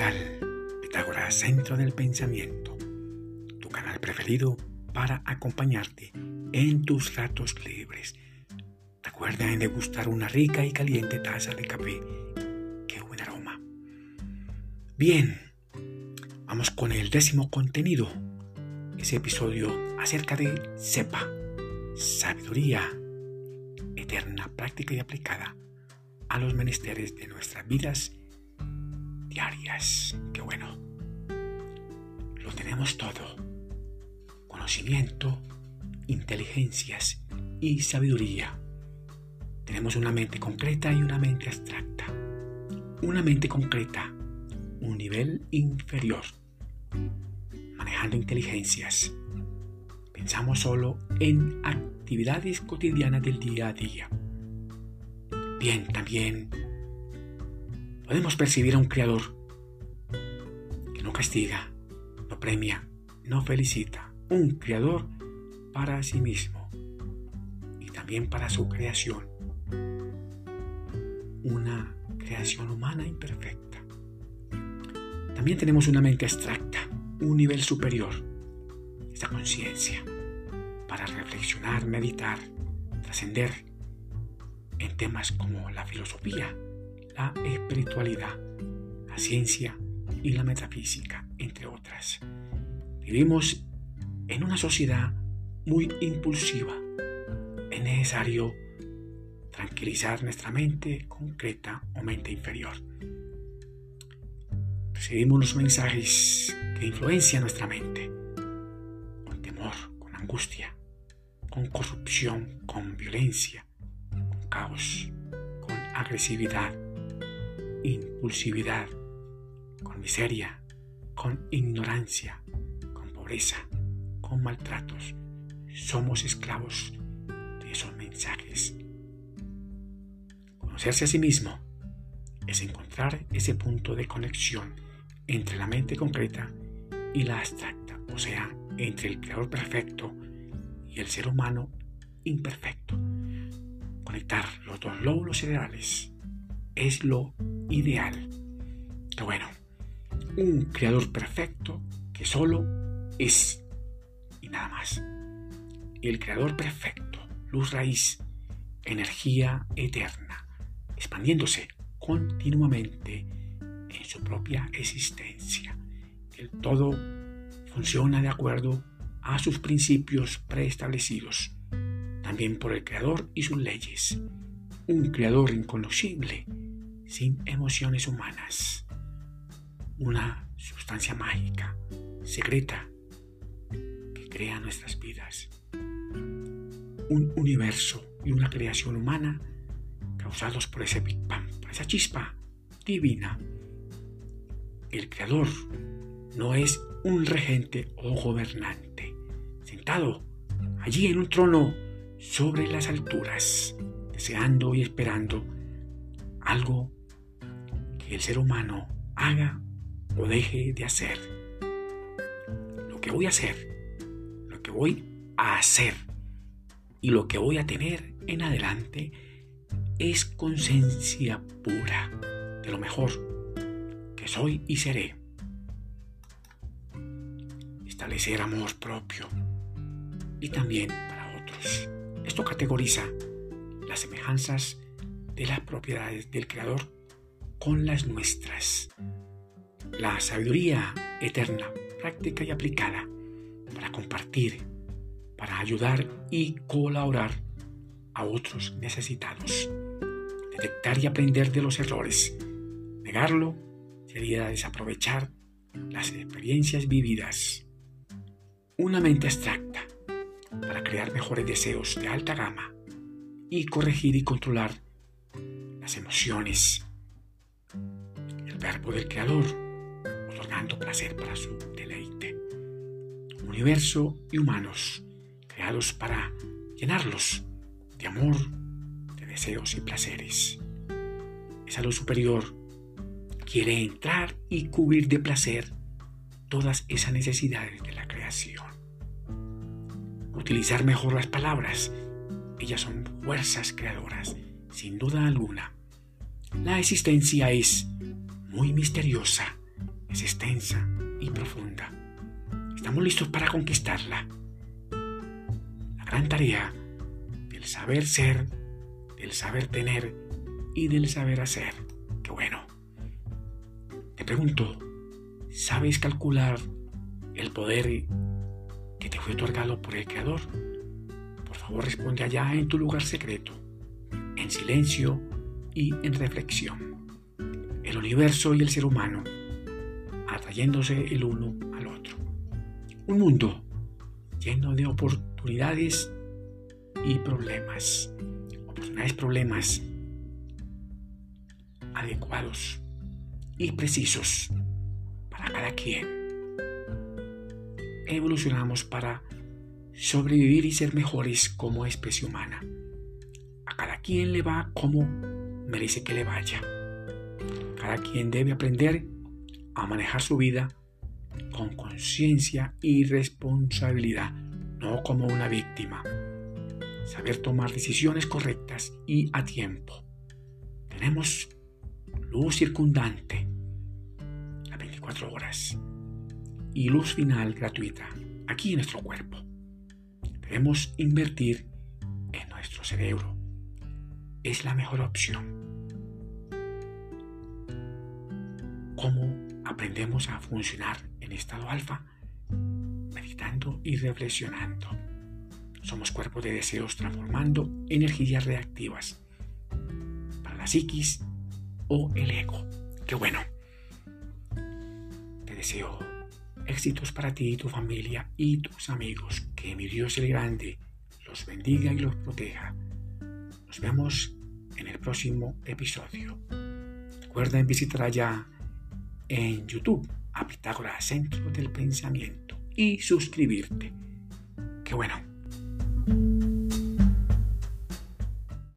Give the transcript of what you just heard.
tal? Pitágoras, Centro del Pensamiento, tu canal preferido para acompañarte en tus ratos libres. Recuerda en degustar una rica y caliente taza de café. ¡Qué buen aroma! Bien, vamos con el décimo contenido. Ese episodio acerca de SEPA, sabiduría eterna, práctica y aplicada a los menesteres de nuestras vidas diarias. Qué bueno. Lo tenemos todo. Conocimiento, inteligencias y sabiduría. Tenemos una mente concreta y una mente abstracta. Una mente concreta, un nivel inferior. Manejando inteligencias. Pensamos solo en actividades cotidianas del día a día Bien, también podemos percibir a un Creador que no castiga, no premia, no felicita. Un Creador para sí mismo y también para su creación. Una creación humana imperfecta. También tenemos una mente abstracta, un nivel superior, esta conciencia, para reflexionar, meditar, trascender en temas como la filosofía, la espiritualidad, la ciencia y la metafísica, entre otras. Vivimos en una sociedad muy impulsiva. Es necesario tranquilizar nuestra mente concreta o mente inferior. Recibimos los mensajes que influencian nuestra mente con temor, con angustia, con corrupción, con violencia, caos, con agresividad, impulsividad, con miseria, con ignorancia, con pobreza, con maltratos. Somos esclavos de esos mensajes. Conocerse a sí mismo es encontrar ese punto de conexión entre la mente concreta y la abstracta, o sea, entre el creador perfecto y el ser humano imperfecto conectar los dos lóbulos cerebrales es lo ideal. Pero bueno, un creador perfecto que solo es y nada más. El creador perfecto, luz raíz, energía eterna, expandiéndose continuamente en su propia existencia. El todo funciona de acuerdo a sus principios preestablecidos también por el Creador y sus leyes. Un Creador inconocible, sin emociones humanas. Una sustancia mágica, secreta, que crea nuestras vidas. Un universo y una creación humana causados por ese Big Bang, esa chispa divina. El Creador no es un regente o gobernante, sentado allí en un trono sobre las alturas, deseando y esperando algo el ser humano haga o deje de hacer. Lo que voy a hacer, lo que voy a hacer y lo que voy a tener en adelante es conciencia pura de lo mejor que soy y seré. Establecer amor propio y también para otros. Esto categoriza las semejanzas de las propiedades del Creador con las nuestras. La sabiduría eterna, práctica y aplicada para compartir, para ayudar y colaborar a otros necesitados. Detectar y aprender de los errores. Negarlo sería desaprovechar las experiencias vividas. Una mente abstracta para crear mejores deseos de alta gama y corregir y controlar las emociones. El verbo del Creador, otorgando placer para su deleite. Universo y humanos, creados para llenarlos de amor, de deseos y placeres. Esa luz superior quiere entrar y cubrir de placer todas esas necesidades de la creación utilizar mejor las palabras. Ellas son fuerzas creadoras, sin duda alguna. La existencia es muy misteriosa es extensa y profunda. Estamos listos para conquistarla. La gran tarea del saber ser, del saber tener y del saber hacer. Qué bueno. Te pregunto, ¿sabes calcular el poder que te fue otorgado por el Creador? Por favor, responde allá en tu lugar secreto, en silencio y en reflexión. El universo y el ser humano atrayéndose el uno al otro. Un mundo lleno de oportunidades y problemas. Oportunidades, problemas adecuados y precisos para cada quien. Evolucionamos para sobrevivir y ser mejores como especie humana. A cada quien le va como merece que le vaya. Cada quien debe aprender a manejar su vida con conciencia y responsabilidad, no como una víctima. Saber tomar decisiones correctas y a tiempo. Tenemos luz circundante a 24 horas y luz final gratuita aquí en nuestro cuerpo. Debemos invertir en nuestro cerebro. Es la mejor opción. ¿Cómo aprendemos a funcionar en estado alfa? Meditando y reflexionando. Somos cuerpos de deseos transformando energías reactivas para la psiquis o el ego. Qué bueno. Te deseo éxitos para ti tu familia y tus amigos. Que mi Dios el Grande los bendiga y los proteja. Nos vemos en el próximo episodio. Recuerden visitar allá en YouTube a Pitágoras Centro del Pensamiento y suscribirte. Qué bueno.